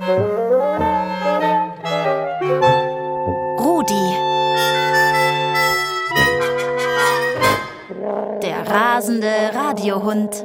Rudi. Der rasende Radiohund.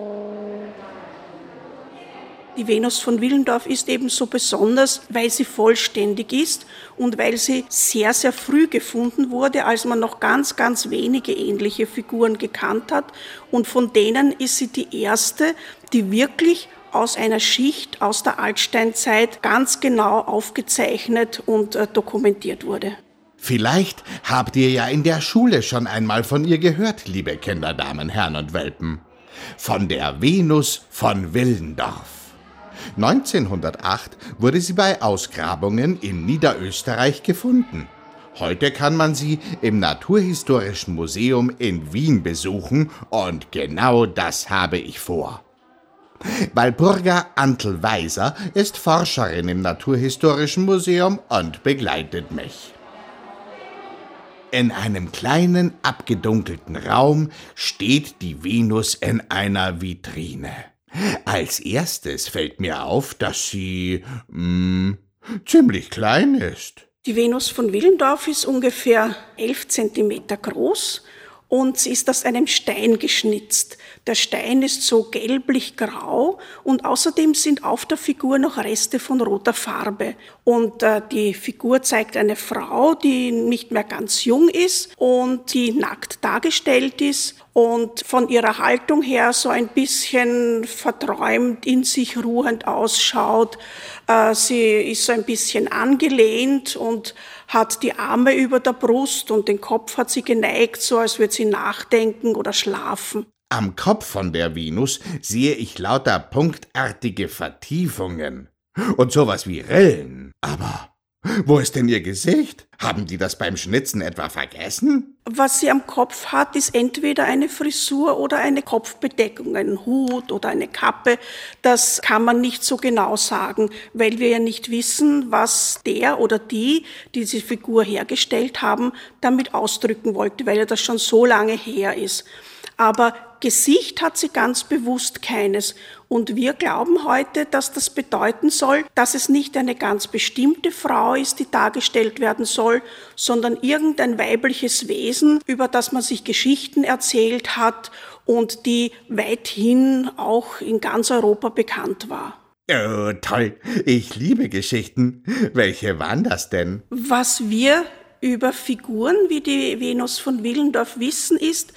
Die Venus von Willendorf ist eben so besonders, weil sie vollständig ist und weil sie sehr, sehr früh gefunden wurde, als man noch ganz, ganz wenige ähnliche Figuren gekannt hat. Und von denen ist sie die erste, die wirklich aus einer Schicht aus der Altsteinzeit ganz genau aufgezeichnet und äh, dokumentiert wurde. Vielleicht habt ihr ja in der Schule schon einmal von ihr gehört, liebe Kinder, Damen, Herren und Welpen. Von der Venus von Willendorf. 1908 wurde sie bei Ausgrabungen in Niederösterreich gefunden. Heute kann man sie im Naturhistorischen Museum in Wien besuchen und genau das habe ich vor. Walpurga Antl-Weiser ist Forscherin im Naturhistorischen Museum und begleitet mich. In einem kleinen, abgedunkelten Raum steht die Venus in einer Vitrine. Als erstes fällt mir auf, dass sie mh, ziemlich klein ist. Die Venus von Willendorf ist ungefähr elf Zentimeter groß und sie ist aus einem Stein geschnitzt. Der Stein ist so gelblich-grau und außerdem sind auf der Figur noch Reste von roter Farbe. Und äh, die Figur zeigt eine Frau, die nicht mehr ganz jung ist und die nackt dargestellt ist und von ihrer Haltung her so ein bisschen verträumt, in sich ruhend ausschaut. Äh, sie ist so ein bisschen angelehnt und hat die Arme über der Brust und den Kopf hat sie geneigt, so als würde sie nachdenken oder schlafen. Am Kopf von der Venus sehe ich lauter punktartige Vertiefungen und sowas wie Rillen. Aber wo ist denn Ihr Gesicht? Haben die das beim Schnitzen etwa vergessen? Was sie am Kopf hat, ist entweder eine Frisur oder eine Kopfbedeckung, ein Hut oder eine Kappe. Das kann man nicht so genau sagen, weil wir ja nicht wissen, was der oder die, die diese Figur hergestellt haben, damit ausdrücken wollte, weil ja das schon so lange her ist. Aber Gesicht hat sie ganz bewusst keines. Und wir glauben heute, dass das bedeuten soll, dass es nicht eine ganz bestimmte Frau ist, die dargestellt werden soll, sondern irgendein weibliches Wesen, über das man sich Geschichten erzählt hat und die weithin auch in ganz Europa bekannt war. Oh, toll. Ich liebe Geschichten. Welche waren das denn? Was wir über Figuren wie die Venus von Willendorf wissen, ist,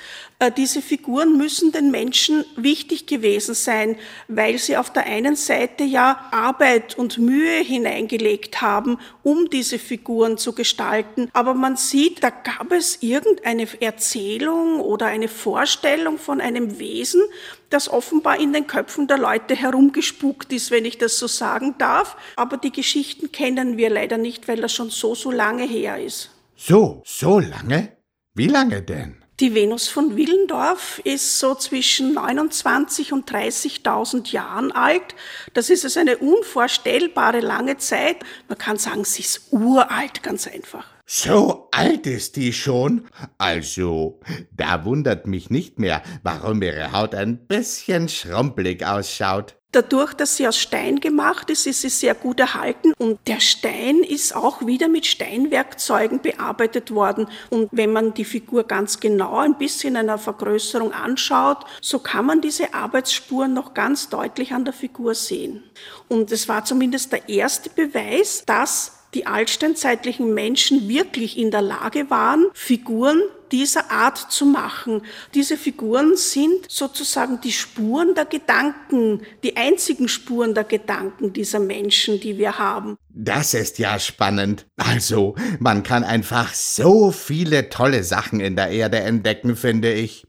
diese Figuren müssen den Menschen wichtig gewesen sein, weil sie auf der einen Seite ja Arbeit und Mühe hineingelegt haben, um diese Figuren zu gestalten. Aber man sieht, da gab es irgendeine Erzählung oder eine Vorstellung von einem Wesen, das offenbar in den Köpfen der Leute herumgespukt ist, wenn ich das so sagen darf. Aber die Geschichten kennen wir leider nicht, weil das schon so, so lange her ist. So, so lange? Wie lange denn? Die Venus von Willendorf ist so zwischen 29 und 30.000 Jahren alt. Das ist also eine unvorstellbare lange Zeit. Man kann sagen, sie ist uralt, ganz einfach. So alt ist die schon? Also, da wundert mich nicht mehr, warum ihre Haut ein bisschen schrumpelig ausschaut. Dadurch, dass sie aus Stein gemacht ist, ist sie sehr gut erhalten und der Stein ist auch wieder mit Steinwerkzeugen bearbeitet worden. Und wenn man die Figur ganz genau ein bisschen in einer Vergrößerung anschaut, so kann man diese Arbeitsspuren noch ganz deutlich an der Figur sehen. Und es war zumindest der erste Beweis, dass die altsteinzeitlichen Menschen wirklich in der Lage waren, Figuren dieser Art zu machen. Diese Figuren sind sozusagen die Spuren der Gedanken, die einzigen Spuren der Gedanken dieser Menschen, die wir haben. Das ist ja spannend. Also, man kann einfach so viele tolle Sachen in der Erde entdecken, finde ich.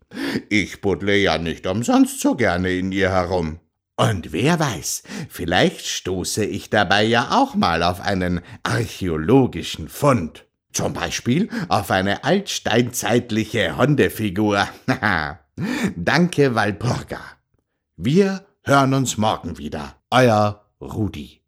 Ich buddle ja nicht umsonst so gerne in ihr herum. Und wer weiß, vielleicht stoße ich dabei ja auch mal auf einen archäologischen Fund. Zum Beispiel auf eine altsteinzeitliche Hundefigur. Danke, Walpurga. Wir hören uns morgen wieder. Euer Rudi.